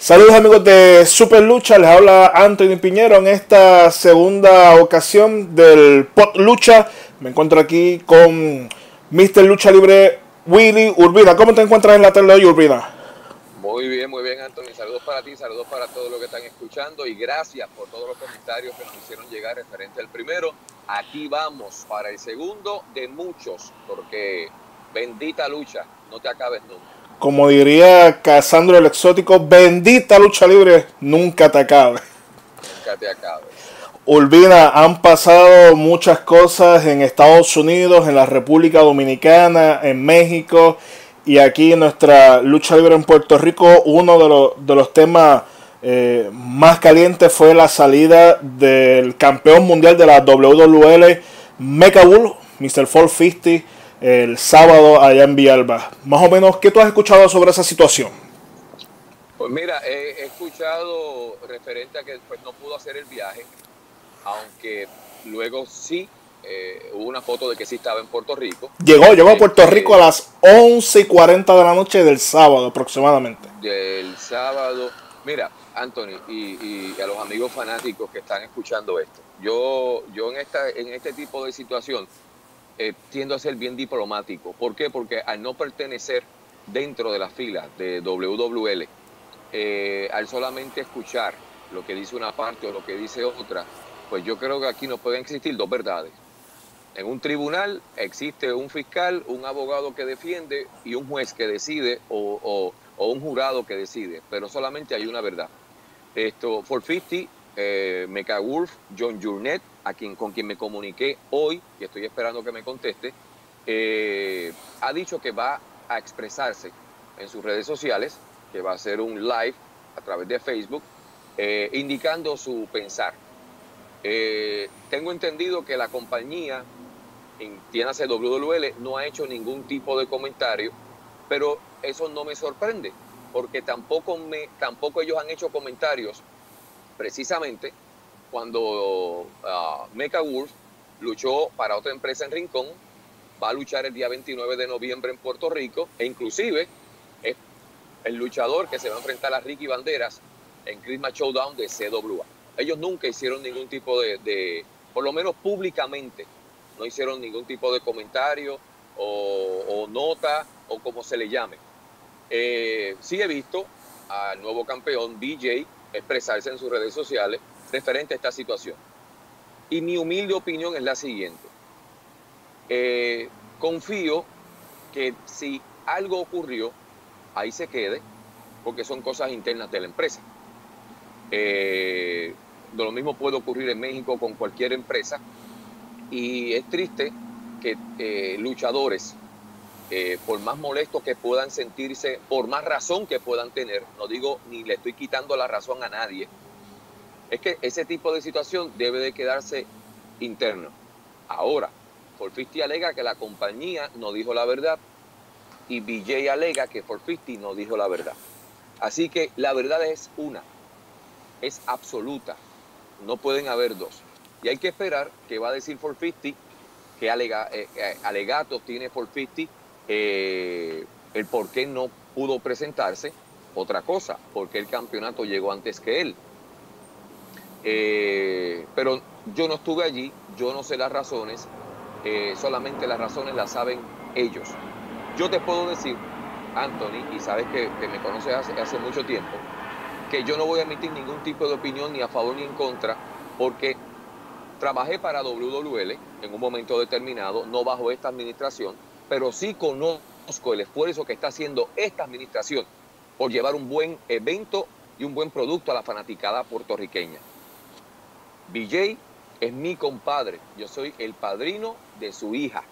Saludos amigos de Super Lucha, les habla Anthony Piñero en esta segunda ocasión del Pot Lucha. Me encuentro aquí con Mr. Lucha Libre Willy Urbina. ¿Cómo te encuentras en la tarde de hoy, Urbina? Muy bien, muy bien, Anthony. Saludos para ti, saludos para todos los que están escuchando y gracias por todos los comentarios que nos hicieron llegar referente al primero. Aquí vamos para el segundo de muchos, porque bendita lucha, no te acabes nunca como diría Casandro el Exótico, bendita lucha libre, nunca te acabe. Nunca te acabe. Olvida, han pasado muchas cosas en Estados Unidos, en la República Dominicana, en México y aquí en nuestra lucha libre en Puerto Rico. Uno de los, de los temas eh, más calientes fue la salida del campeón mundial de la WWL, Mecha Bull, Mr. 450 el sábado allá en Villalba. Más o menos, ¿qué tú has escuchado sobre esa situación? Pues mira, he, escuchado referente a que pues, no pudo hacer el viaje, aunque luego sí eh, hubo una foto de que sí estaba en Puerto Rico. Llegó, llegó a Puerto este, Rico a las 11 y 40 de la noche del sábado aproximadamente. Del sábado. Mira, Anthony, y, y, a los amigos fanáticos que están escuchando esto, yo, yo en, esta, en este tipo de situación eh, tiendo a ser bien diplomático. ¿Por qué? Porque al no pertenecer dentro de la fila de WWL, eh, al solamente escuchar lo que dice una parte o lo que dice otra, pues yo creo que aquí no pueden existir dos verdades. En un tribunal existe un fiscal, un abogado que defiende y un juez que decide o, un jurado que decide, pero solamente hay una verdad. Esto, 450, eh, Wolf, John Jurnet, a quien, con quien me comuniqué hoy, y estoy esperando que me conteste, eh, ha dicho que va a expresarse en sus redes sociales, que va a hacer un live a través de Facebook, eh, indicando su pensar. Eh, tengo entendido que la compañía, entiéndase WWL, no ha hecho ningún tipo de comentario, pero eso no me sorprende, porque tampoco, me, tampoco ellos han hecho comentarios precisamente cuando uh, Mecha Wolf luchó para otra empresa en Rincón, va a luchar el día 29 de noviembre en Puerto Rico e inclusive es el luchador que se va a enfrentar a Ricky Banderas en Christmas Showdown de CWA. Ellos nunca hicieron ningún tipo de, por lo menos públicamente, no hicieron ningún tipo de comentario o, nota o como se le llame. Eh, sí he visto al nuevo campeón BJ expresarse en sus redes sociales referente a esta situación. Y mi humilde opinión es la siguiente. Eh, confío que si algo ocurrió, ahí se quede, porque son cosas internas de la empresa. Eh, lo mismo puede ocurrir en México con cualquier empresa. Y es triste que eh, luchadores, por más molestos que puedan sentirse, por más razón que puedan tener, no digo ni le estoy quitando la razón a nadie, es que ese tipo de situación debe de quedarse interno. Ahora, Forfisti alega que la compañía no dijo la verdad y BJ alega que Forfisti no dijo la verdad. Así que la verdad es una, es absoluta, no pueden haber dos. Y hay que esperar que va a decir Forfisti, que alega, eh, eh, alegatos tiene Forfisti, eh, el por qué no pudo presentarse. Otra cosa, porque el campeonato llegó antes que él. Eh, pero yo no estuve allí, yo no sé las razones, eh, solamente las razones las saben ellos. Yo te puedo decir, Anthony, y sabes que, me conoces hace, hace, mucho tiempo, que yo no voy a emitir ningún tipo de opinión ni a favor ni en contra, porque trabajé para WWL en un momento determinado, no bajo esta administración, pero sí conozco el esfuerzo que está haciendo esta administración por llevar un buen evento y un buen producto a la fanaticada puertorriqueña. BJ es mi compadre, yo soy el padrino de su hija.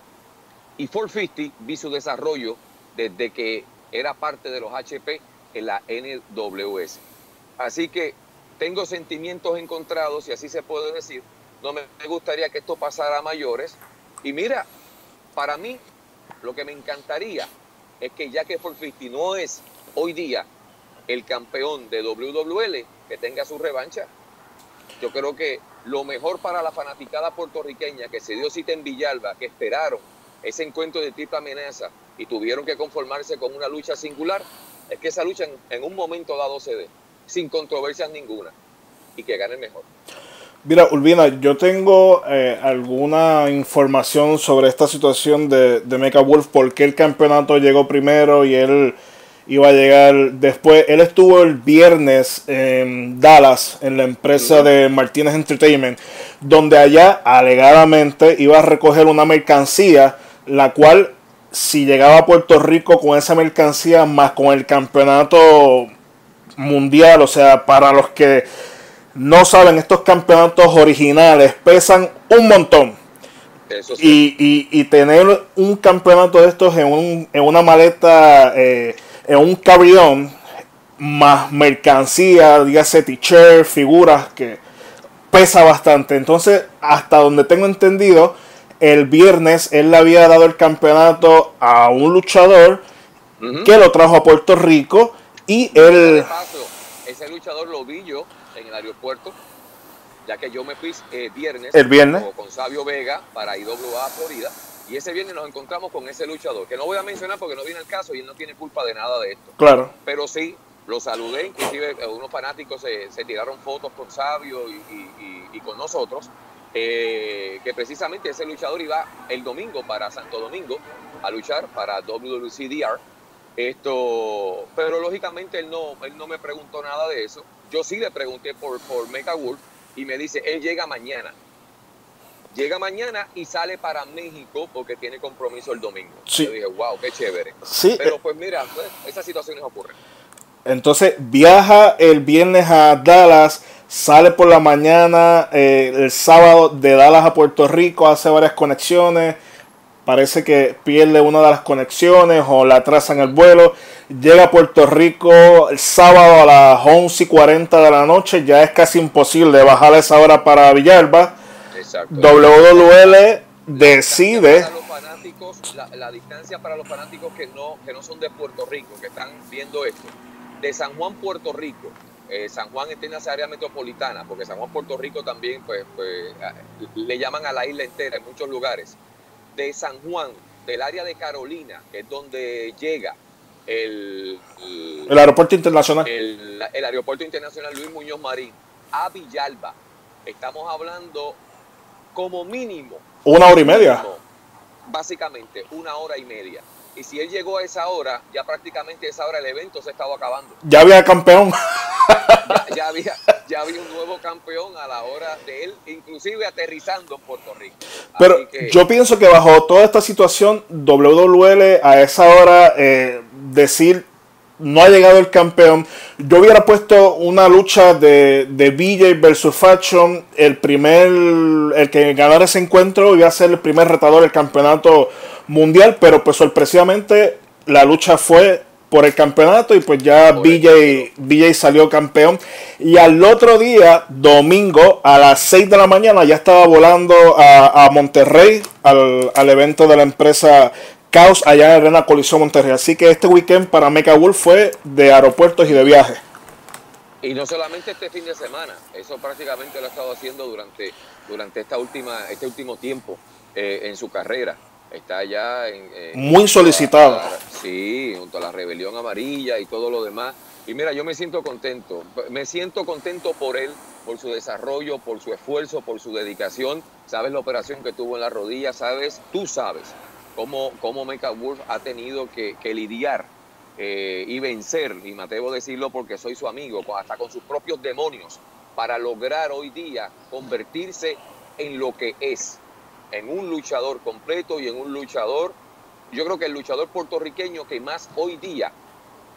Y 450 vi su desarrollo desde que era parte de los HP en la NWS. Así que tengo sentimientos encontrados, y así se puede decir. No me gustaría que esto pasara a mayores. Y mira, para mí, lo que me encantaría es que ya que 450 no es hoy día el campeón de WWL, que tenga su revancha yo creo que lo mejor para la fanaticada puertorriqueña que se dio cita en Villalba, que esperaron ese encuentro de triple amenaza y tuvieron que conformarse con una lucha singular, es que esa lucha en, un momento dado se dé. sin controversias ninguna y que gane mejor. Mira, Urbina, yo tengo eh, alguna información sobre esta situación de, de Mecha Wolf, por qué el campeonato llegó primero y él iba a llegar después. Él estuvo el viernes en Dallas, en la empresa de Martínez Entertainment, donde allá alegadamente iba a recoger una mercancía, la cual si llegaba a Puerto Rico con esa mercancía, más con el campeonato mundial, o sea, para los que no saben, estos campeonatos originales pesan un montón. y, tener un campeonato de estos en, un, en una maleta, eh, en un carry más mercancía, dígase t-shirt, figuras, que pesa bastante. Entonces, hasta donde tengo entendido, el viernes él le había dado el campeonato a un luchador que lo trajo a Puerto Rico y él... ese luchador lo vi yo en el aeropuerto, ya que yo me fui eh, viernes, el viernes con Sabio Vega para IWA Florida. Y ese viernes nos encontramos con ese luchador, que no voy a mencionar porque no viene el caso y él no tiene culpa de nada de esto. Claro. Pero sí, lo saludé, inclusive eh, unos fanáticos se, tiraron fotos con Sabio y, con nosotros. Eh, que precisamente ese luchador iba el domingo para Santo Domingo a luchar para WWCDR. Esto, pero lógicamente él no, él no me preguntó nada de eso. Yo sí le pregunté por, por Mega Wolf y me dice, él llega mañana. Llega mañana y sale para México porque tiene compromiso el domingo. Yo dije, wow, qué chévere. Sí, Pero eh, pues mira, pues, esas situaciones ocurren. Entonces viaja el viernes a Dallas, sale por la mañana eh, el sábado de Dallas a Puerto Rico, hace varias conexiones. Parece que pierde una de las conexiones o la atrasan el vuelo. Llega a Puerto Rico el sábado a las 11 y 40 de la noche. Ya es casi imposible bajar a esa hora para Villalba. WWL decide. La, distancia para los fanáticos que no, que no son de Puerto Rico, que están viendo esto. De San Juan, Puerto Rico. Eh, San Juan está en esa área metropolitana, porque San Juan, Puerto Rico también, pues, pues le llaman a la isla entera en muchos lugares. De San Juan, del área de Carolina, que es donde llega el, el, aeropuerto internacional. El, el, aeropuerto internacional Luis Muñoz Marín a Villalba. Estamos hablando como mínimo. Una hora y media. básicamente, una hora y media. Y si él llegó a esa hora, ya prácticamente a esa hora el evento se estaba acabando. Ya había campeón. Ya, había, ya había un nuevo campeón a la hora de él, inclusive aterrizando en Puerto Rico. Pero yo pienso que bajo toda esta situación, WWL a esa hora eh, decir no ha llegado el campeón. Yo hubiera puesto una lucha de, de BJ versus Faction. El primer, el que ganara ese encuentro iba a ser el primer retador del campeonato mundial, pero pues sorpresivamente la lucha fue por el campeonato y pues ya BJ, BJ salió campeón. Y al otro día, domingo, a las 6 de la mañana, ya estaba volando a, a Monterrey, al, al evento de la empresa caos allá en Arena Colisión Monterrey. Así que este weekend para Mecha Wolf fue de aeropuertos y de viaje. Y no solamente este fin de semana, eso prácticamente lo ha estado haciendo durante, durante esta última, este último tiempo eh, en su carrera. Está ya en, muy solicitado. sí, junto a la rebelión amarilla y todo lo demás. Y mira, yo me siento contento. Me siento contento por él, por su desarrollo, por su esfuerzo, por su dedicación. Sabes la operación que tuvo en la rodilla, sabes, tú sabes cómo, cómo Mecha Wolf ha tenido que, lidiar eh, y vencer, y me atrevo a decirlo porque soy su amigo, hasta con sus propios demonios, para lograr hoy día convertirse en lo que es, en un luchador completo y en un luchador, yo creo que el luchador puertorriqueño que más hoy día,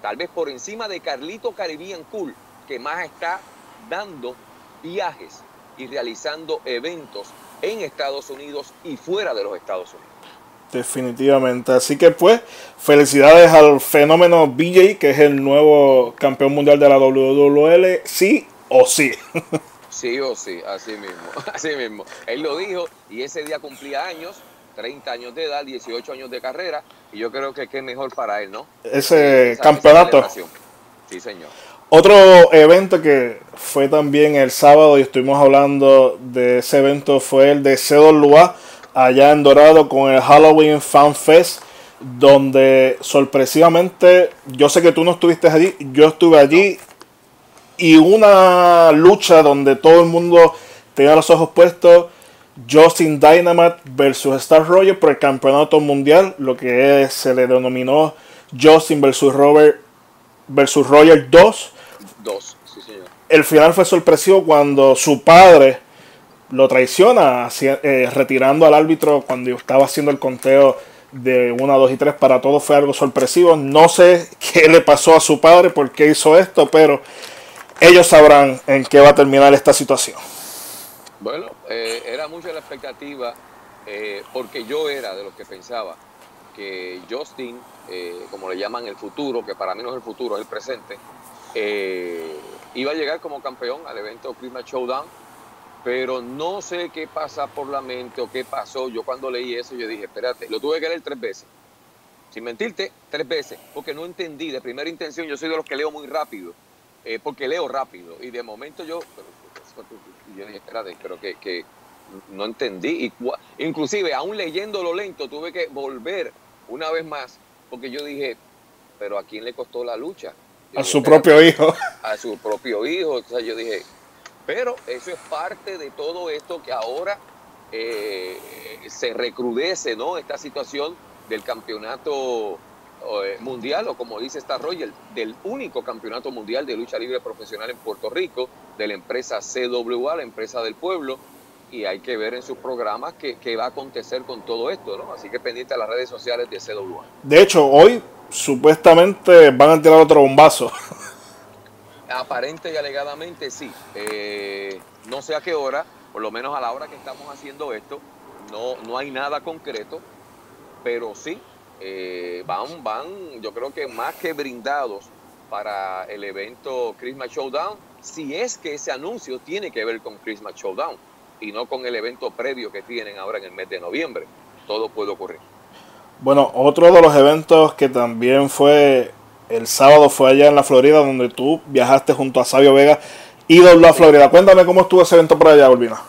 tal vez por encima de Carlito Caribbean Cool, que más está dando viajes y realizando eventos en Estados Unidos y fuera de los Estados Unidos. Definitivamente. Así que pues, felicidades al fenómeno BJ, que es el nuevo campeón mundial de la WWL, sí o sí. Sí o sí, así mismo, así mismo. Él lo dijo y ese día cumplía años, 30 años de edad, 18 años de carrera, y yo creo que qué mejor para él, ¿no? Ese campeonato. sí, señor. Otro evento que fue también el sábado y estuvimos hablando de ese evento fue el de Lua allá en Dorado con el Halloween Fan Fest, donde sorpresivamente, yo sé que tú no estuviste allí, yo estuve allí y una lucha donde todo el mundo tenía los ojos puestos. Justin Dynamite versus Star Roger por el campeonato mundial, lo que se le denominó Justin versus Robert versus Roger 2. 2, sí señor. El final fue sorpresivo cuando su padre lo traiciona, eh, retirando al árbitro cuando estaba haciendo el conteo de 1, 2 y 3 para todos fue algo sorpresivo. No sé qué le pasó a su padre, por qué hizo esto, pero ellos sabrán en qué va a terminar esta situación. Bueno, eh, era mucha la expectativa, eh, porque yo era de los que pensaba que Justin, como le llaman el futuro, que para mí no es el futuro, es el presente, iba a llegar como campeón al evento Christmas Showdown pero no sé qué pasa por la mente o qué pasó. Yo cuando leí eso, yo dije, espérate, lo tuve que leer tres veces. Sin mentirte, tres veces, porque no entendí de primera intención. Yo soy de los que leo muy rápido, eh, porque leo rápido. Y de momento yo, yo dije, espérate, pero que, que no entendí. Y, inclusive, aún leyéndolo lento, tuve que volver una vez más, porque yo dije, pero ¿a quién le costó la lucha? a su propio hijo. A su propio hijo. O sea, yo dije, pero eso es parte de todo esto que ahora eh, se recrudece, ¿no? Esta situación del campeonato eh, mundial, o como dice Star Roger, del único campeonato mundial de lucha libre profesional en Puerto Rico, de la empresa CWA, la empresa del pueblo, y hay que ver en sus programas qué, va a acontecer con todo esto, ¿no? Así que pendiente a las redes sociales de CWA. De hecho, hoy supuestamente van a tirar otro bombazo. Aparente y alegadamente sí. Eh, no sé a qué hora, por lo menos a la hora que estamos haciendo esto, no, no hay nada concreto, pero sí, eh, van, van, yo creo que más que brindados para el evento Christmas Showdown, si es que ese anuncio tiene que ver con Christmas Showdown y no con el evento previo que tienen ahora en el mes de noviembre. Todo puede ocurrir. Bueno, otro de los eventos que también fue el sábado fue allá en la Florida donde tú viajaste junto a Sabio Vega y dobló a Florida. Cuéntame cómo estuvo ese evento por allá, Olvina.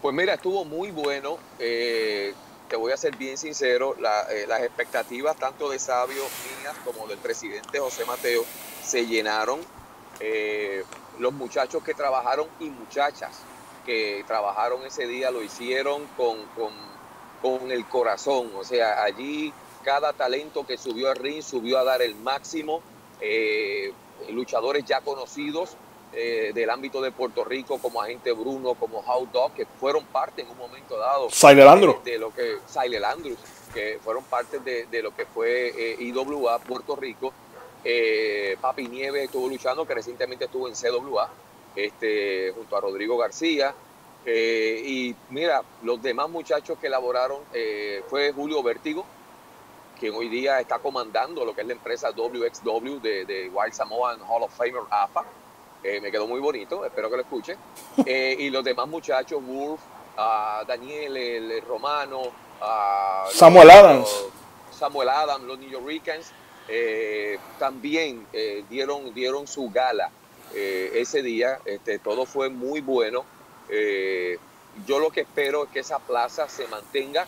Pues mira, estuvo muy bueno. Eh, te voy a ser bien sincero, eh, las expectativas tanto de Sabio mías como del presidente José Mateo se llenaron. Eh, los muchachos que trabajaron y muchachas que trabajaron ese día lo hicieron con, con, con el corazón. O sea, allí cada talento que subió al ring subió a dar el máximo. Eh, luchadores ya conocidos eh, del ámbito de Puerto Rico, como Agente Bruno, como How Dog, que fueron parte en un momento dado de, lo que Andrews, que fueron parte de, lo que fue eh, IWA Puerto Rico. Papi Nieves estuvo luchando, que recientemente estuvo en CWA, este, junto a Rodrigo García. y mira, los demás muchachos que elaboraron fue Julio Vértigo, quien hoy día está comandando lo que es la empresa WXW de, de Wild Samoan Hall of Famer AFA. Eh, me quedó muy bonito, espero que lo escuchen. Eh, y los demás muchachos, Wolf, Daniel el, Romano, Samuel Adams. Samuel Adams, los New Yorkers, eh, también dieron, dieron su gala ese día. Este, todo fue muy bueno. yo lo que espero es que esa plaza se mantenga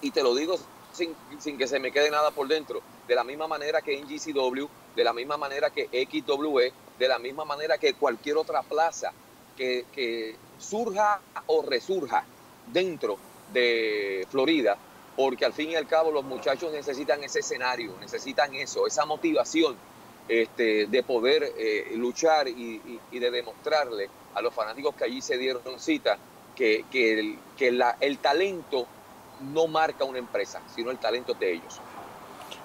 y te lo digo sin, que se me quede nada por dentro. De la misma manera que en GCW, de la misma manera que XWE, de la misma manera que cualquier otra plaza que, surja o resurja dentro de Florida, porque al fin y al cabo los muchachos necesitan ese escenario, necesitan eso, esa motivación este, de poder eh, luchar y, de demostrarle a los fanáticos que allí se dieron cita que, el talento no marca una empresa, sino el talento de ellos.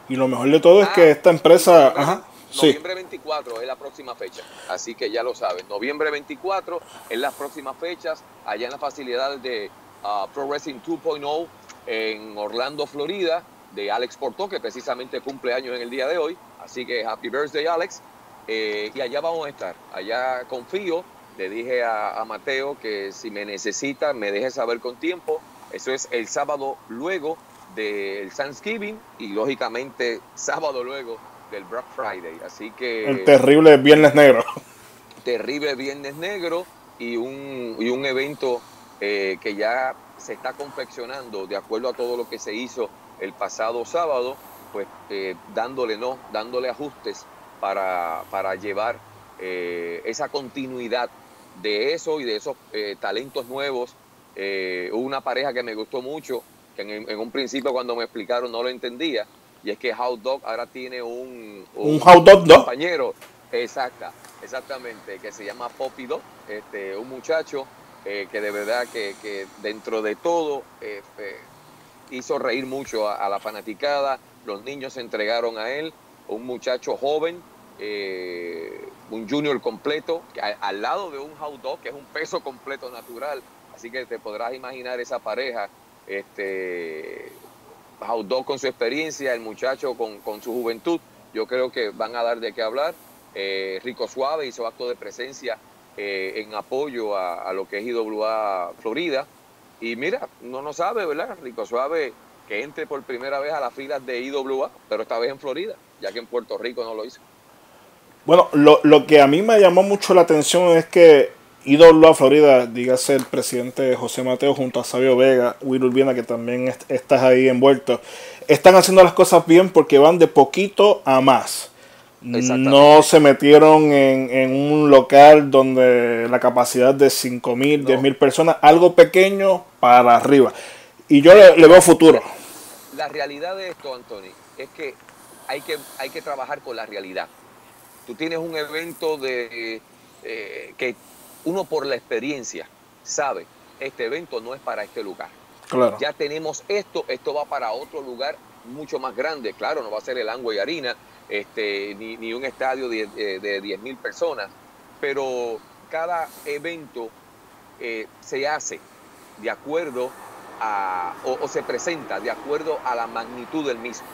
Y lo mejor de todo es que ah, esta empresa... Noviembre, 24 es la próxima fecha, así que ya lo saben. Noviembre 24 es las próximas fechas, allá en las facilidades de uh, Pro Wrestling 2.0 en Orlando, Florida, de Alex Porto, que precisamente cumple años en el día de hoy. Así que happy birthday, Alex. Eh, y allá vamos a estar. Allá confío. Le dije a, a Mateo que si me necesita, me deje saber con tiempo eso es el sábado luego del Thanksgiving y lógicamente sábado luego del Black Friday. Así que... El terrible Viernes Negro. Terrible Viernes Negro y un, y un evento eh, que ya se está confeccionando de acuerdo a todo lo que se hizo el pasado sábado, pues eh, dándole no, dándole ajustes para, para llevar esa continuidad de eso y de esos talentos nuevos. Hubo una pareja que me gustó mucho, que en, un principio cuando me explicaron no lo entendía, y es que Hot Dog ahora tiene un, un, Hot Dog, compañero, exacta, exactamente, que se llama Poppy Dog, este, un muchacho eh, que de verdad que, dentro de todo eh, eh, hizo reír mucho a, la fanaticada, los niños se entregaron a él, un muchacho joven, un junior completo, al lado de un hot dog, que es un peso completo natural, así que te podrás imaginar esa pareja este, Jaudó con su experiencia, el muchacho con, su juventud, yo creo que van a dar de qué hablar. Eh, Rico Suave hizo acto de presencia eh, en apoyo a, lo que es IWA Florida. Y mira, no no sabe, ¿verdad? Rico Suave que entre por primera vez a las filas de IWA, pero esta vez en Florida, ya que en Puerto Rico no lo hizo. Bueno, lo, lo que a mí me llamó mucho la atención es que a Florida, dígase el presidente José Mateo junto a Sabio Vega, Will Urbina, que también estás ahí envuelto, están haciendo las cosas bien porque van de poquito a más. No se metieron en, un local donde la capacidad de 5 mil, 10 mil personas, algo pequeño para arriba. Y yo le, veo futuro. La realidad de esto, Anthony, es que hay que, hay que trabajar con la realidad. Tú tienes un evento de, eh, que uno por la experiencia sabe, este evento no es para este lugar. Ya tenemos esto, esto va para otro lugar mucho más grande. Claro, no va a ser el Angua y Harina, este, ni, un estadio de, de, 10 mil personas, pero cada evento eh, se hace de acuerdo a, o, se presenta de acuerdo a la magnitud del mismo.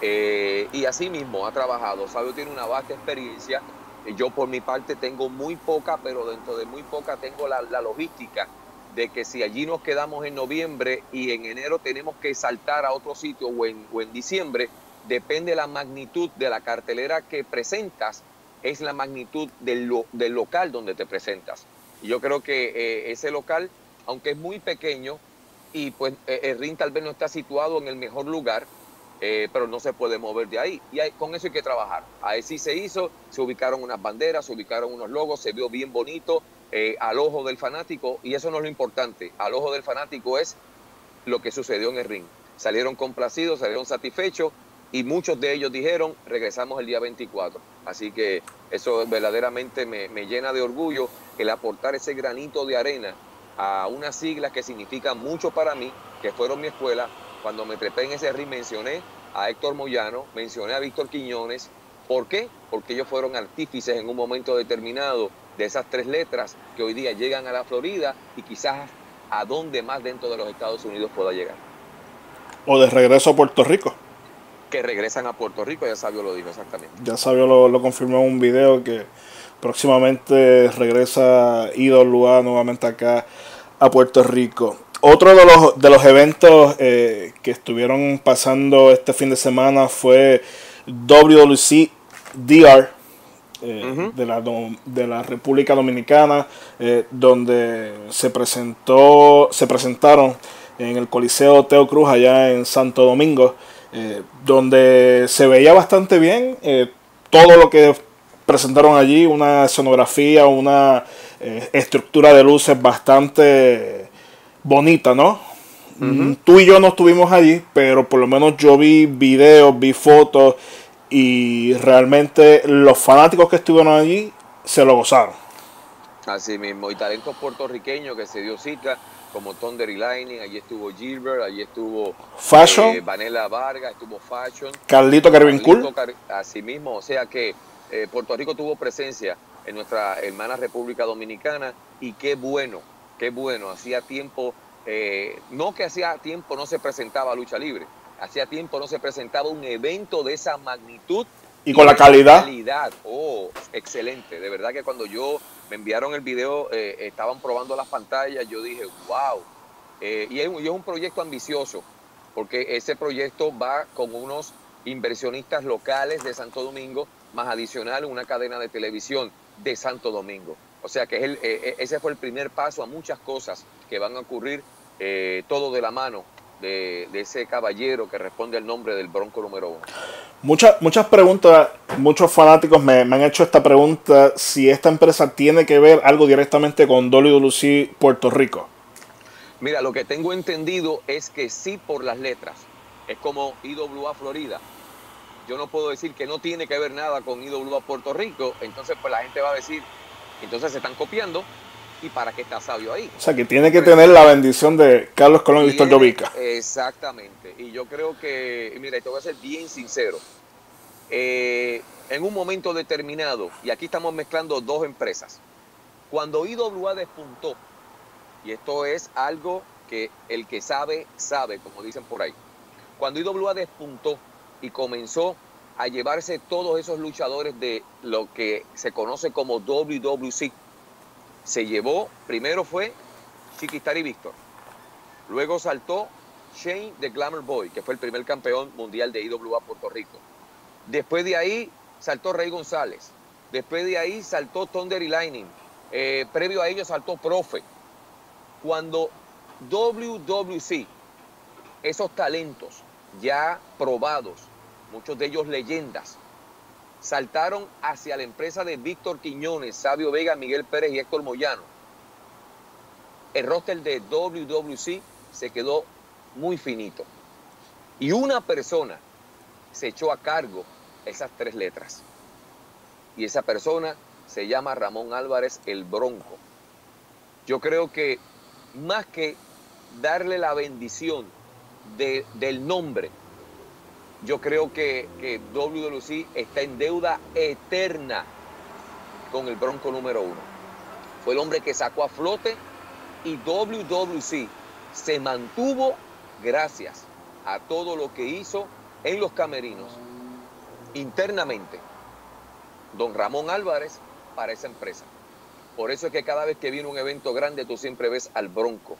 Eh, y así mismo ha trabajado. Sabio tiene una vasta experiencia yo por mi parte tengo muy poca, pero dentro de muy poca tengo la, logística de que si allí nos quedamos en noviembre y en enero tenemos que saltar a otro sitio o en, o en diciembre, depende de la magnitud de la cartelera que presentas, es la magnitud del, del local donde te presentas. Y yo creo que eh, ese local, aunque es muy pequeño, y pues eh, el ring tal vez no está situado en el mejor lugar, eh, pero no se puede mover de ahí. Y con eso hay que trabajar. Ahí sí se hizo, se ubicaron unas banderas, se ubicaron unos logos, se vio bien bonito eh, al ojo del fanático, y eso no es lo importante. Al ojo del fanático es lo que sucedió en el ring. Salieron complacidos, salieron satisfechos, y muchos de ellos dijeron, regresamos el día 24. Así que eso verdaderamente me, me llena de orgullo el aportar ese granito de arena a unas siglas que significan mucho para mí, que fueron mi escuela, cuando me trepé en ese ring mencioné a Héctor Moyano, mencioné a Víctor Quiñones. ¿Por qué? Porque ellos fueron artífices en un momento determinado de esas tres letras que hoy día llegan a la Florida y quizás a dónde más dentro de los Estados Unidos pueda llegar. O de regreso a Puerto Rico. Que regresan a Puerto Rico, ya Sabio lo dijo exactamente. Ya Sabio lo, confirmó en un video que próximamente regresa Ido Lua nuevamente acá a Puerto Rico. Otro de los, de los eventos eh, que estuvieron pasando este fin de semana fue WWC DR eh, de, la, de la República Dominicana, eh, donde se presentó, se presentaron en el Coliseo Teo Cruz allá en Santo Domingo, donde se veía bastante bien todo lo que presentaron allí, una escenografía, una estructura de luces bastante bonita, ¿no? Tú y yo no estuvimos allí, pero por lo menos yo vi videos, vi fotos y realmente los fanáticos que estuvieron allí se lo gozaron. Así mismo, y talentos puertorriqueños que se dio cita, como Thunder y Lightning, allí estuvo Gilbert, allí estuvo Fashion, eh, Vanessa Vargas, estuvo Fashion, Carlito Carvin Cool. Así mismo, o sea que eh, Puerto Rico tuvo presencia en nuestra hermana República Dominicana y qué bueno qué bueno, hacía tiempo, eh, no que hacía tiempo no se presentaba lucha libre, hacía tiempo no se presentaba un evento de esa magnitud. Y con la calidad. calidad. Oh, excelente. De verdad que cuando yo me enviaron el video, eh, estaban probando las pantallas, yo dije, wow. Eh, y, es, y es un proyecto ambicioso, porque ese proyecto va con unos inversionistas locales de Santo Domingo, más adicional una cadena de televisión de Santo Domingo. O sea que eh, eh, ese fue el primer paso a muchas cosas que van a ocurrir eh, todo de la mano de, ese caballero que responde al nombre del Bronco número uno. Muchas, muchas preguntas, muchos fanáticos me, han hecho esta pregunta si esta empresa tiene que ver algo directamente con WWC Puerto Rico. Mira, lo que tengo entendido es que sí por las letras. Es como IWA Florida. Yo no puedo decir que no tiene que ver nada con IWA Puerto Rico, entonces pues la gente va a decir, entonces se están copiando, y para qué está sabio ahí. O sea, que tiene que tener la bendición de Carlos Colón y Víctor Llovica. Exactamente. Y yo creo que, mira, te voy a ser bien sincero. Eh, en un momento determinado, y aquí estamos mezclando dos empresas, cuando IWA despuntó, y esto es algo que el que sabe, sabe, como dicen por ahí, cuando IWA despuntó y comenzó a llevarse todos esos luchadores de lo que se conoce como WWC, se llevó, primero fue Chiquistar y Víctor. Luego saltó Shane de Glamour Boy, que fue el primer campeón mundial de IWA Puerto Rico. Después de ahí saltó Rey González. Después de ahí saltó Thunder y Lightning. Eh, previo a ello saltó Profe. Cuando WWC, esos talentos ya probados, muchos de ellos leyendas, saltaron hacia la empresa de Víctor Quiñones, Sabio Vega, Miguel Pérez y Héctor Moyano. El roster de WWC se quedó muy finito. Y una persona se echó a cargo esas tres letras. Y esa persona se llama Ramón Álvarez el Bronco. Yo creo que más que darle la bendición del nombre yo creo que, que WWC está en deuda eterna con el Bronco número uno. Fue el hombre que sacó a flote y WWC se mantuvo gracias a todo lo que hizo en los camerinos internamente don Ramón Álvarez para esa empresa. Por eso es que cada vez que viene un evento grande tú siempre ves al Bronco.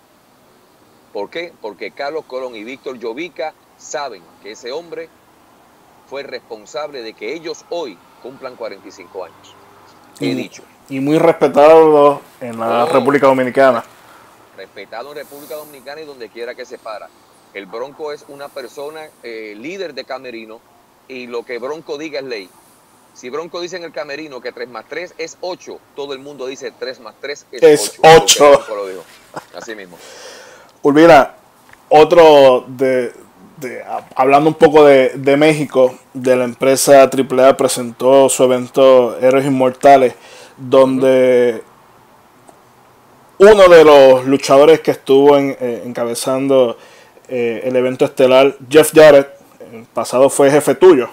¿Por qué? Porque Carlos Colón y Víctor Llovica saben que ese hombre fue responsable de que ellos hoy cumplan 45 años. He dicho. Y muy respetado en la oh. República Dominicana. Respetado en República Dominicana y donde quiera que se para. El Bronco es una persona eh, líder de camerino y lo que Bronco diga es ley. Si Bronco dice en el camerino que 3 más 3 es 8, todo el mundo dice 3 más 3 es, 8. Así mismo. Ulvira, otro de, hablando un poco de, México, de la empresa AAA presentó su evento Héroes Inmortales, donde uno de los luchadores que estuvo eh, encabezando eh, el evento estelar, Jeff Jarrett, el pasado fue jefe tuyo.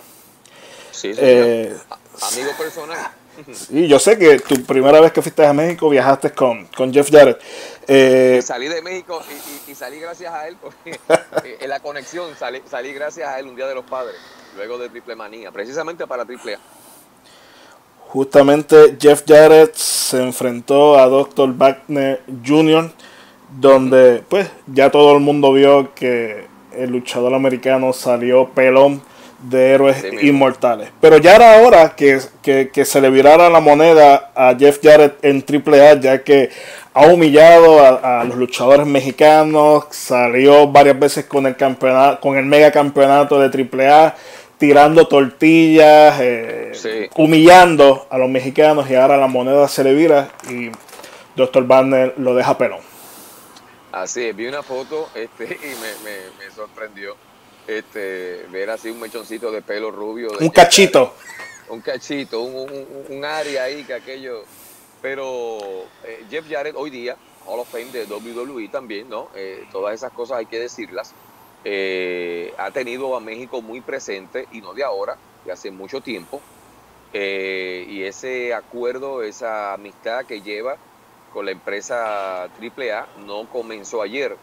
Sí, eh, amigo personal. Sí, yo sé que tu primera vez que fuiste a México viajaste con, con Jeff Jarrett. Eh, salí de México y, salí gracias a él, porque eh, en la conexión salí, salí, gracias a él un día de los padres, luego de Triple Manía, precisamente para Triple A. Justamente Jeff Jarrett se enfrentó a Dr. Wagner Jr., donde pues ya todo el mundo vio que el luchador americano salió pelón de héroes inmortales. Pero ya era hora que, se le virara la moneda a Jeff Jarrett en AAA, ya que ha humillado a, los luchadores mexicanos, salió varias veces con el campeonato, con el mega campeonato de AAA, tirando tortillas, eh, humillando a los mexicanos y ahora la moneda se le vira y Dr. Banner lo deja pelón. Así es, vi una foto este, y me sorprendió este, ver así un mechoncito de pelo rubio. un cachito. un cachito, un, área ahí que aquello. Pero eh, Jeff Jarrett hoy día, Hall of Fame de WWE también, ¿no? Eh, todas esas cosas hay que decirlas. Eh, ha tenido a México muy presente y no de ahora, de hace mucho tiempo. y ese acuerdo, esa amistad que lleva con la empresa AAA no comenzó ayer,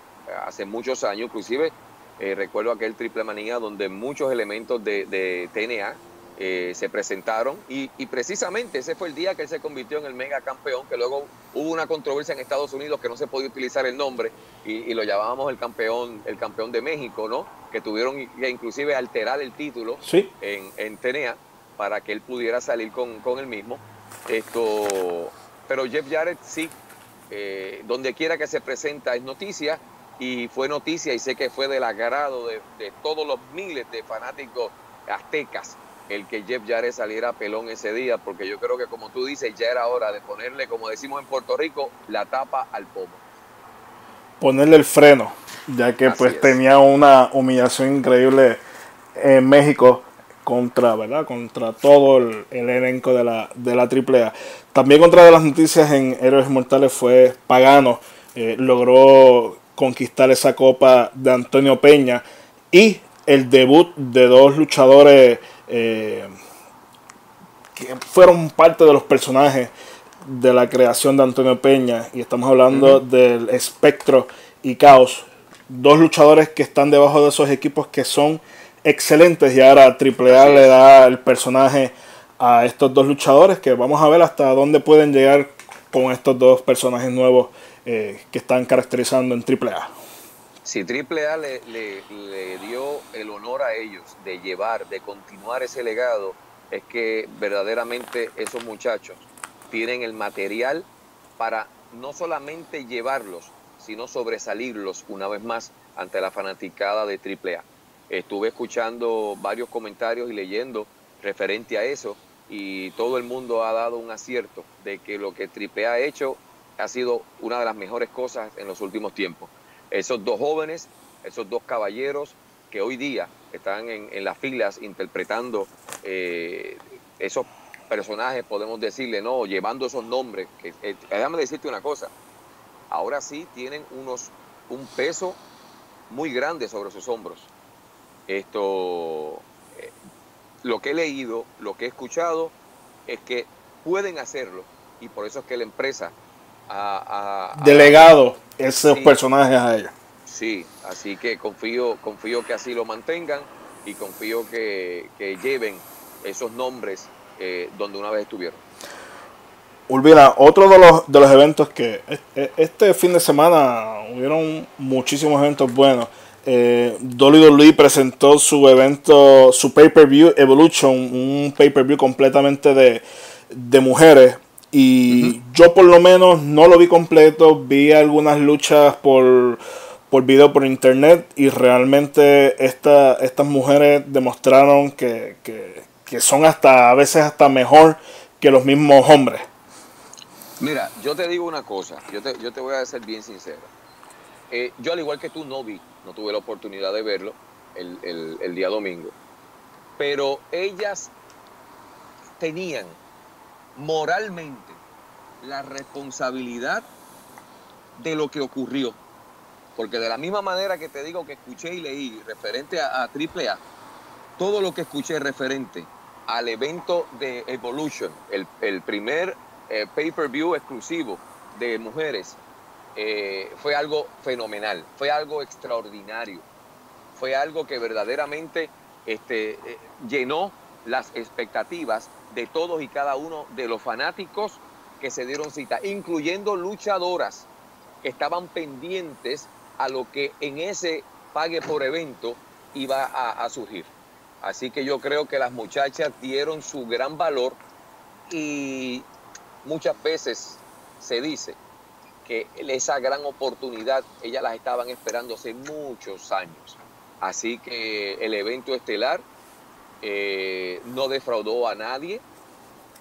hace muchos años, inclusive eh, recuerdo aquel triple manía donde muchos elementos de, TNA eh, se presentaron y, precisamente ese fue el día que él se convirtió en el mega campeón, que luego hubo una controversia en Estados Unidos que no se podía utilizar el nombre y, lo llamábamos el campeón, el campeón de México, ¿no? Que tuvieron que inclusive alterar el título en, en TNA para que él pudiera salir con, con el mismo. Esto, pero Jeff Jarrett sí, eh, donde quiera que se presenta es noticia y fue noticia y sé que fue del agrado de, todos los miles de fanáticos aztecas el que Jeff Jarrett saliera pelón ese día, porque yo creo que como tú dices, ya era hora de ponerle, como decimos en Puerto Rico, la tapa al pomo. Ponerle el freno, ya que pues tenía una humillación increíble en México contra, ¿verdad? Contra todo el, elenco de la, de la AAA. También otra de las noticias en Héroes Mortales fue Pagano. Eh, logró conquistar esa copa de Antonio Peña y el debut de dos luchadores eh, que fueron parte de los personajes de la creación de Antonio Peña. Y estamos hablando del espectro y caos. Dos luchadores que están debajo de esos equipos que son excelentes. Y ahora AAA le da el personaje a estos dos luchadores que vamos a ver hasta dónde pueden llegar con estos dos personajes nuevos eh, que están caracterizando en AAA. Si AAA le, le, dio el honor a ellos de llevar, de continuar ese legado, es que verdaderamente esos muchachos tienen el material para no solamente llevarlos, sino sobresalirlos una vez más ante la fanaticada de AAA. Estuve escuchando varios comentarios y leyendo referente a eso y todo el mundo ha dado un acierto de que lo que AAA ha hecho ha sido una de las mejores cosas en los últimos tiempos. Esos dos jóvenes, esos dos caballeros que hoy día están en, las filas interpretando eh, esos personajes, podemos decirle, no, llevando esos nombres. Que, eh, déjame decirte una cosa, ahora sí tienen unos, un peso muy grande sobre sus hombros. Esto, eh, lo que he leído, lo que he escuchado, es que pueden hacerlo y por eso es que la empresa delegado esos personajes a ella. Sí, así que confío, confío que así lo mantengan y confío que, lleven esos nombres eh, donde una vez estuvieron. Urbina, otro de los, de los eventos que este fin de semana hubieron muchísimos eventos buenos. Eh, WWE presentó su evento, su pay-per-view Evolution, un pay-per-view completamente de, de mujeres. Y yo por lo menos no lo vi completo, vi algunas luchas por, por video por internet y realmente esta, estas mujeres demostraron que, son hasta a veces hasta mejor que los mismos hombres. Mira, yo te digo una cosa, yo te, yo te voy a ser bien sincero. Eh, yo al igual que tú no vi, no tuve la oportunidad de verlo el, el día domingo, pero ellas tenían moralmente la responsabilidad de lo que ocurrió. Porque de la misma manera que te digo que escuché y leí referente a, AAA, todo lo que escuché referente al evento de Evolution, el, primer eh, pay-per-view exclusivo de mujeres, eh, fue algo fenomenal, fue algo extraordinario, fue algo que verdaderamente este, eh, llenó las expectativas de todos y cada uno de los fanáticos que se dieron cita, incluyendo luchadoras que estaban pendientes a lo que en ese pague por evento iba a, surgir. Así que yo creo que las muchachas dieron su gran valor y muchas veces se dice que esa gran oportunidad ellas las estaban esperando hace muchos años. Así que el evento estelar eh, no defraudó a nadie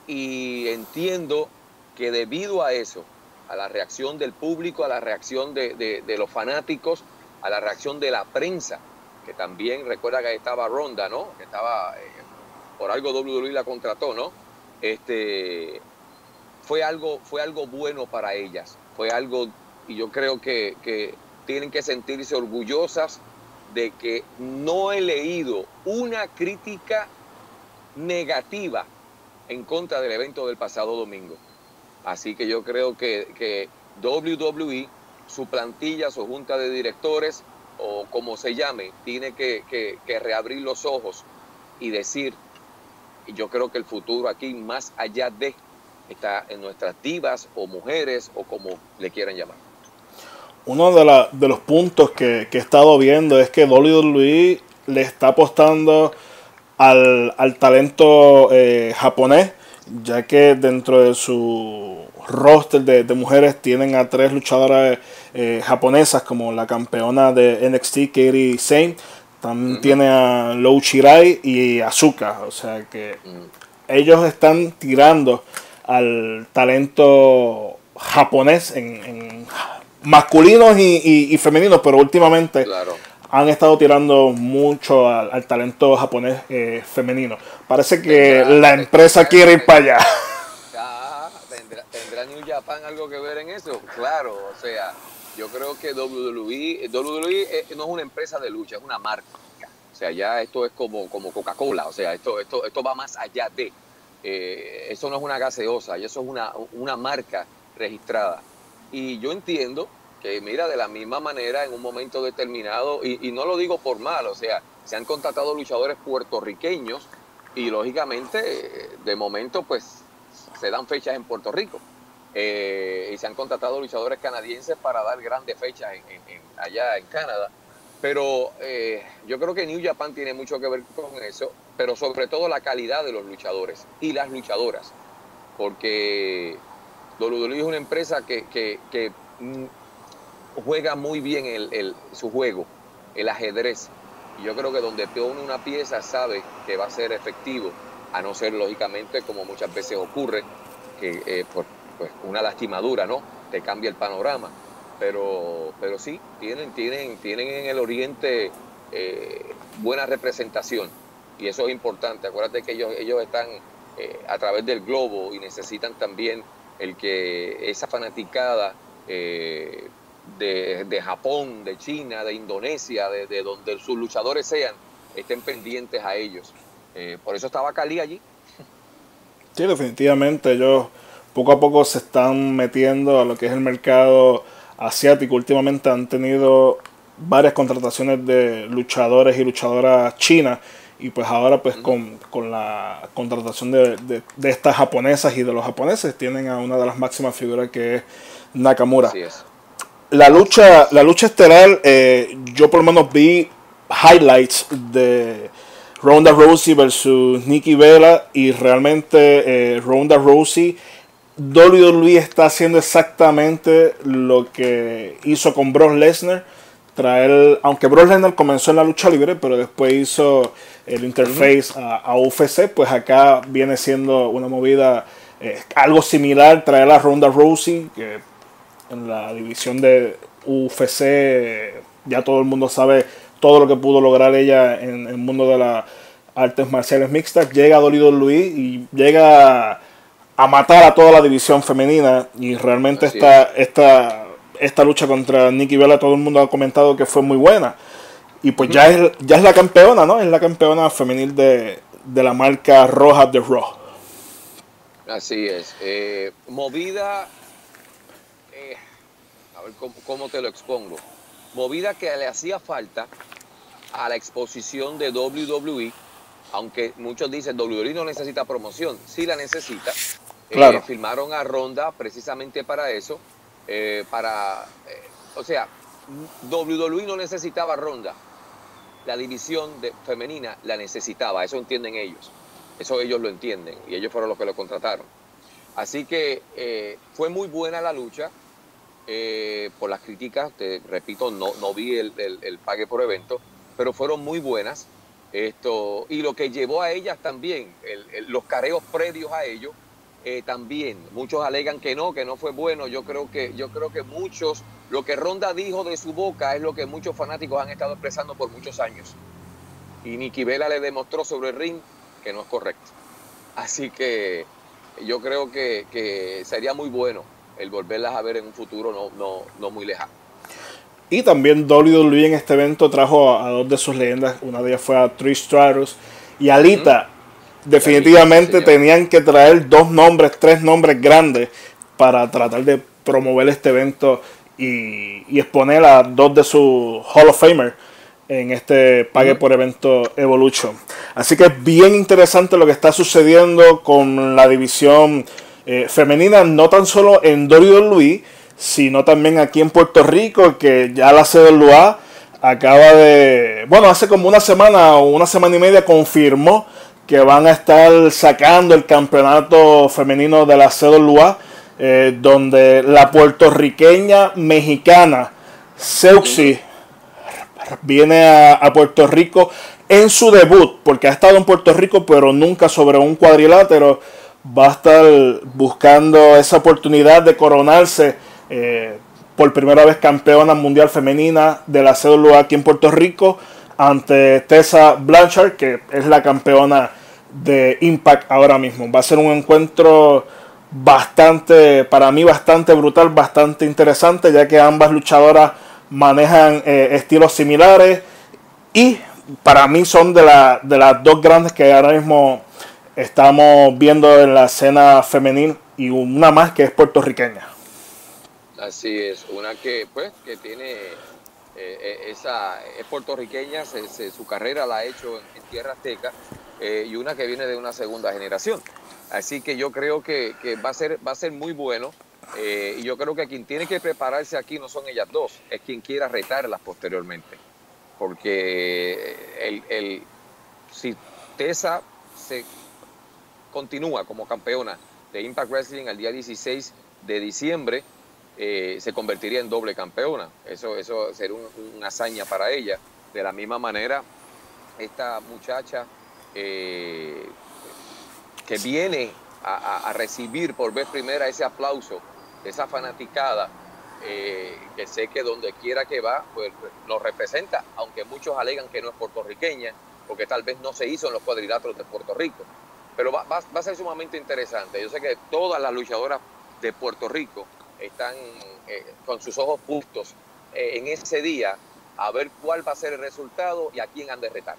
y entiendo que debido a eso, a la reacción del público, a la reacción de, los fanáticos, a la reacción de la prensa, que también recuerda que estaba Ronda, ¿no? Que estaba, eh, por algo WWE la contrató, ¿no? Este, fue algo, fue algo bueno para ellas, fue algo, y yo creo que, que tienen que sentirse orgullosas de que no he leído una crítica negativa en contra del evento del pasado domingo. Así que yo creo que, que WWE, su plantilla, su junta de directores o como se llame, tiene que, que, reabrir los ojos y decir, yo creo que el futuro aquí, más allá de, está en nuestras divas o mujeres o como le quieran llamar uno de, de los puntos que, he estado viendo es que WWE le está apostando al, talento eh, japonés ya que dentro de su roster de, mujeres tienen a tres luchadoras eh, japonesas como la campeona de NXT Katie Sane, también tiene a Lou Shirai y Azuka, o sea que ellos están tirando al talento japonés en, masculinos y, femeninos, pero últimamente han estado tirando mucho al, talento japonés eh, femenino. Parece que la empresa quiere ir para allá. ¿Tendrá, New Japan algo que ver en eso? Claro, o sea, yo creo que WWE, WWE eh, no es una empresa de lucha, es una marca. O sea, ya esto es como, como Coca-Cola, o sea, esto, esto, esto va más allá de. Eh, eso no es una gaseosa, eso es una, una marca registrada. Y yo entiendo que, mira, de la misma manera, en un momento determinado, y, no lo digo por mal, o sea, se han contratado luchadores puertorriqueños y, lógicamente, de momento, pues, se dan fechas en Puerto Rico. Eh, y se han contratado luchadores canadienses para dar grandes fechas allá en Canadá. Pero eh, yo creo que New Japan tiene mucho que ver con eso, pero sobre todo la calidad de los luchadores y las luchadoras. Porque WWE es una empresa que, mm, juega muy bien su juego, el ajedrez. Y yo creo que donde pone una pieza sabe que va a ser efectivo, a no ser lógicamente como muchas veces ocurre, que eh, por pues, una lastimadura, ¿no? Te cambia el panorama. Pero, pero sí, tienen, tienen, tienen en el Oriente eh, buena representación. Y eso es importante. Acuérdate que ellos, ellos están eh, a través del globo y necesitan también el que esa fanaticada eh, de, Japón, de China, de Indonesia, de, donde sus luchadores sean, estén pendientes a ellos. Eh, por eso estaba Cali allí. Sí, definitivamente ellos poco a poco se están metiendo a lo que es el mercado asiático. Últimamente han tenido varias contrataciones de luchadores y luchadoras chinas y pues ahora pues con, la contratación de, estas japonesas y de los japoneses tienen a una de las máximas figuras que es Nakamura. La lucha, la lucha estelar, eh, yo por lo menos vi highlights de Ronda Rousey versus Nikki Bella y realmente eh, Ronda Rousey WWE está haciendo exactamente lo que hizo con Brock Lesnar traer, aunque Brock Lesnar comenzó en la lucha libre, pero después hizo el interface a, UFC, pues acá viene siendo una movida eh, algo similar, traer a Ronda Rousey, que en la división de UFC ya todo el mundo sabe todo lo que pudo lograr ella en, el mundo de las artes marciales mixtas, llega a WWE y llega a matar a toda la división femenina y realmente esta, esta esta lucha contra Nikki Bella todo el mundo ha comentado que fue muy buena. Y pues ya, es, ya es la campeona, ¿no? Es la campeona femenil de, la marca roja de Raw. Así es. Eh, movida, eh, a ver cómo, te lo expongo. Movida que le hacía falta a la exposición de WWE, aunque muchos dicen WWE no necesita promoción, sí la necesita. Claro. Eh, filmaron a Ronda precisamente para eso eh, para, eh, o sea, WWE no necesitaba ronda, la división de, femenina la necesitaba, eso entienden ellos, eso ellos lo entienden y ellos fueron los que lo contrataron. Así que eh, fue muy buena la lucha, por las críticas, repito, no, no vi el, el, pague por evento, pero fueron muy buenas. Esto, y lo que llevó a ellas también, los careos previos a ellos, eh, también. Muchos alegan que no, que no fue bueno. Yo creo que, yo creo que muchos, lo que Ronda dijo de su boca es lo que muchos fanáticos han estado expresando por muchos años. Y Nikki Vela le demostró sobre el ring que no es correcto. Así que yo creo que, sería muy bueno el volverlas a ver en un futuro no, no, no muy lejano. Y también WWE en este evento trajo a, dos de sus leyendas. Una de ellas fue a Trish Stratus y Alita definitivamente tenían que traer dos nombres, tres nombres grandes para tratar de promover este evento y, exponer a dos de sus Hall of Famer en este pague por evento Evolution. Así que es bien interesante lo que está sucediendo con la división eh, femenina, no tan solo en WWE, sino también aquí en Puerto Rico, que ya la CWA acaba de, bueno, hace como una semana o una semana y media confirmó que van a estar sacando el campeonato femenino de la CWA, eh, donde la puertorriqueña mexicana Seuxi viene a, Puerto Rico en su debut, porque ha estado en Puerto Rico, pero nunca sobre un cuadrilátero. Va a estar buscando esa oportunidad de coronarse eh, por primera vez campeona mundial femenina de la CWA aquí en Puerto Rico ante Tessa Blanchard, que es la campeona de Impact ahora mismo. Va a ser un encuentro bastante, para mí, bastante brutal, bastante interesante, ya que ambas luchadoras manejan eh, estilos similares y para mí son de, la, de las dos grandes que ahora mismo estamos viendo en la escena femenil y una más que es puertorriqueña. Así es, una que pues que tiene eh, eh, esa es puertorriqueña, su carrera la ha hecho en, tierra azteca y una que viene de una segunda generación. Así que yo creo que, va a ser va a ser muy bueno. Eh, y yo creo que quien tiene que prepararse aquí no son ellas dos, es quien quiera retarlas posteriormente. Porque el, el, si Tessa se continúa como campeona de Impact Wrestling el día 16 de diciembre, eh, se convertiría en doble campeona. Eso, eso sería una hazaña para ella. De la misma manera, esta muchacha eh, que viene a, recibir por vez primera ese aplauso esa fanaticada eh, que sé que donde quiera que va, pues nos representa, aunque muchos alegan que no es puertorriqueña, porque tal vez no se hizo en los cuadriláteros de Puerto Rico. Pero va, a ser sumamente interesante. Yo sé que todas las luchadoras de Puerto Rico están eh, con sus ojos puestos eh, en ese día a ver cuál va a ser el resultado y a quién han de retar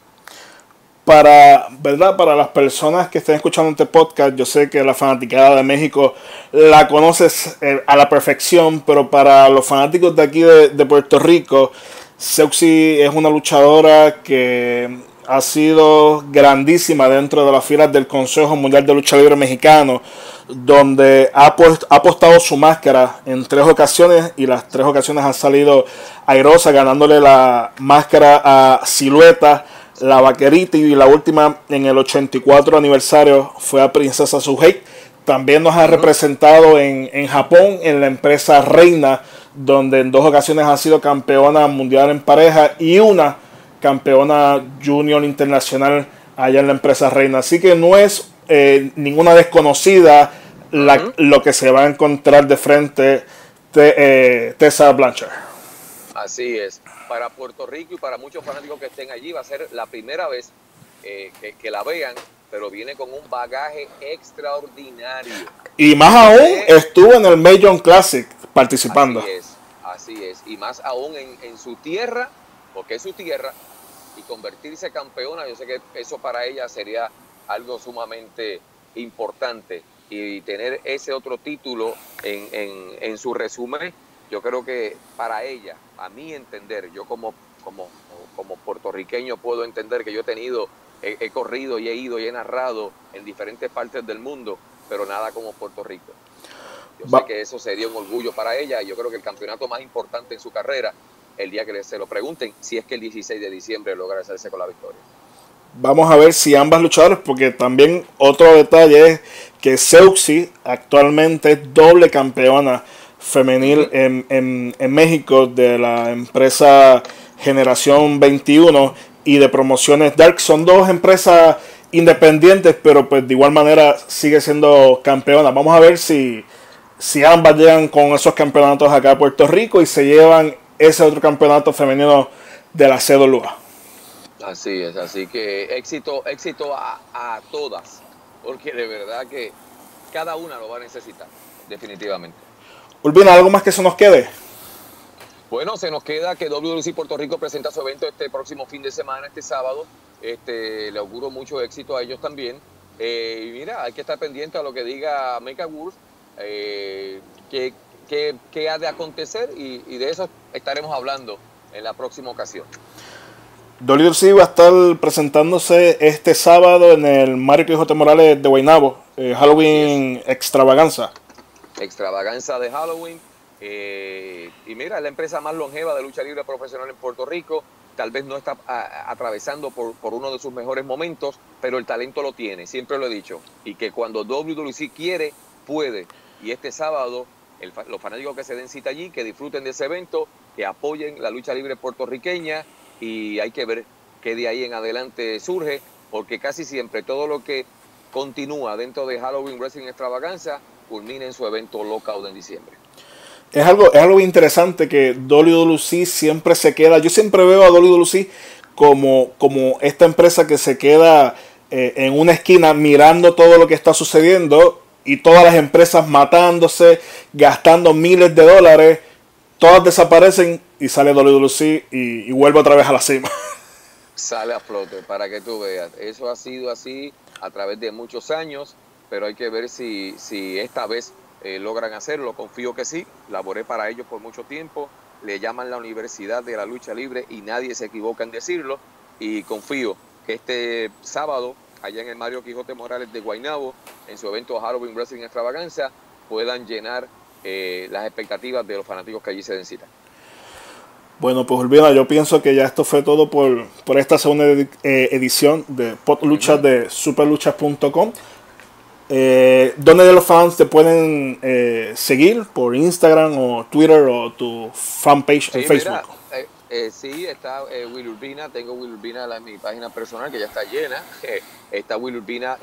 para, ¿verdad? para las personas que estén escuchando este podcast, yo sé que la fanaticada de México la conoces eh, a la perfección, pero para los fanáticos de aquí de, Puerto Rico, Seuxi es una luchadora que ha sido grandísima dentro de las filas del Consejo Mundial de Lucha Libre Mexicano, donde ha, ha apostado su máscara en tres ocasiones y las tres ocasiones ha salido airosa, ganándole la máscara a Silueta la vaquerita y la última en el 84 aniversario fue a Princesa Suhei. También nos ha representado en, en, Japón en la empresa Reina, donde en dos ocasiones ha sido campeona mundial en pareja y una campeona junior internacional allá en la empresa Reina. Así que no es eh, ninguna desconocida lo que se va a encontrar de frente de eh, Tessa Blanchard. Así es para Puerto Rico y para muchos fanáticos que estén allí va a ser la primera vez eh, que, la vean, pero viene con un bagaje extraordinario. Y más aún estuvo en el Major Classic participando. Así es, así es. Y más aún en, su tierra, porque es su tierra, y convertirse campeona, yo sé que eso para ella sería algo sumamente importante. Y tener ese otro título en, en, en su resumen yo creo que para ella, a mi entender, yo como, como, como puertorriqueño puedo entender que yo he tenido, he, corrido y he ido y he narrado en diferentes partes del mundo, pero nada como Puerto Rico. Yo sé que eso sería un orgullo para ella y yo creo que el campeonato más importante en su carrera, el día que se lo pregunten, si es que el 16 de diciembre logra hacerse con la victoria. Vamos a ver si ambas luchadoras, porque también otro detalle es que Seuxi actualmente es doble campeona femenil en, en, México de la empresa Generación 21 y de promociones Dark. Son dos empresas independientes, pero pues de igual manera sigue siendo campeona. Vamos a ver si, si ambas llegan con esos campeonatos acá a Puerto Rico y se llevan ese otro campeonato femenino de la CWA. Así es, así que éxito, éxito a, a todas, porque de verdad que cada una lo va a necesitar, definitivamente. Urbina, ¿algo más que se nos quede? Bueno, se nos queda que WWC Puerto Rico presenta su evento este próximo fin de semana, este sábado. Este, le auguro mucho éxito a ellos también. Eh, y mira, hay que estar pendiente a lo que diga Mecha Wolf, eh, qué, ha de acontecer y, de eso estaremos hablando en la próxima ocasión. WWC va a estar presentándose este sábado en el Mario Quijote Morales de Guaynabo, eh, Halloween Extravaganza extravaganza de Halloween. Eh, y mira, es la empresa más longeva de lucha libre profesional en Puerto Rico. tal vez no está atravesando por, por, uno de sus mejores momentos, pero el talento lo tiene, siempre lo he dicho. Y que cuando WWC quiere, puede. Y este sábado, los fanáticos que se den cita allí, que disfruten de ese evento, que apoyen la lucha libre puertorriqueña y hay que ver qué de ahí en adelante surge, porque casi siempre todo lo que continúa dentro de Halloween Wrestling Extravaganza culmina en su evento local en diciembre. Es algo, es algo interesante que WWC siempre se queda. Yo siempre veo a WWC como, como esta empresa que se queda eh, en una esquina mirando todo lo que está sucediendo y todas las empresas matándose, gastando miles de dólares. Todas desaparecen y sale WWC y, y vuelve otra vez a la cima. Sale a flote, para que tú veas. Eso ha sido así a través de muchos años, pero hay que ver si, si esta vez eh, logran hacerlo. Confío que sí, laboré para ellos por mucho tiempo, le llaman la Universidad de la Lucha Libre y nadie se equivoca en decirlo. Y confío que este sábado, allá en el Mario Quijote Morales de Guaynabo, en su evento Halloween Wrestling Extravaganza, puedan llenar eh, las expectativas de los fanáticos que allí se den cita. Bueno, pues olvida, yo pienso que ya esto fue todo por, por esta segunda eh, edición de Lucha de superluchas.com. Eh, ¿Dónde los fans te pueden seguir? ¿Por Instagram o Twitter o tu fanpage en Facebook? Eh, sí, está Will Urbina, tengo Will Urbina en mi página personal que ya está llena. está Will Urbina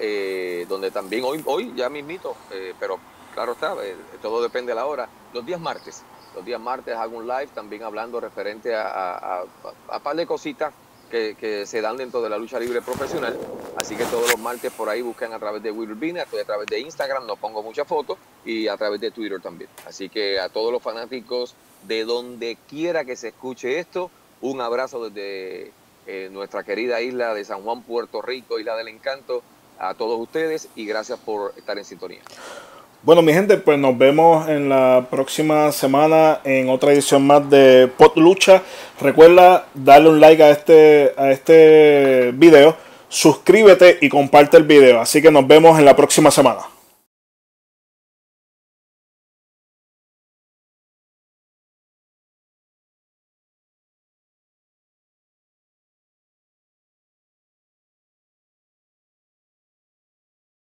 donde también hoy, hoy ya mismito, pero claro está, todo depende de la hora. Los días martes, los días martes hago un live también hablando referente a, a, par de cositas que, se dan dentro de la lucha libre profesional. Así que todos los martes por ahí buscan a través de Will Urbina, estoy a través de Instagram, no pongo muchas fotos, y a través de Twitter también. Así que a todos los fanáticos de donde quiera que se escuche esto, un abrazo desde eh, nuestra querida isla de San Juan, Puerto Rico, Isla del Encanto, a todos ustedes y gracias por estar en sintonía. Bueno, mi gente, pues nos vemos en la próxima semana en otra edición más de Pot Lucha. Recuerda darle un like a este, a este video, suscríbete y comparte el video. Así que nos vemos en la próxima semana.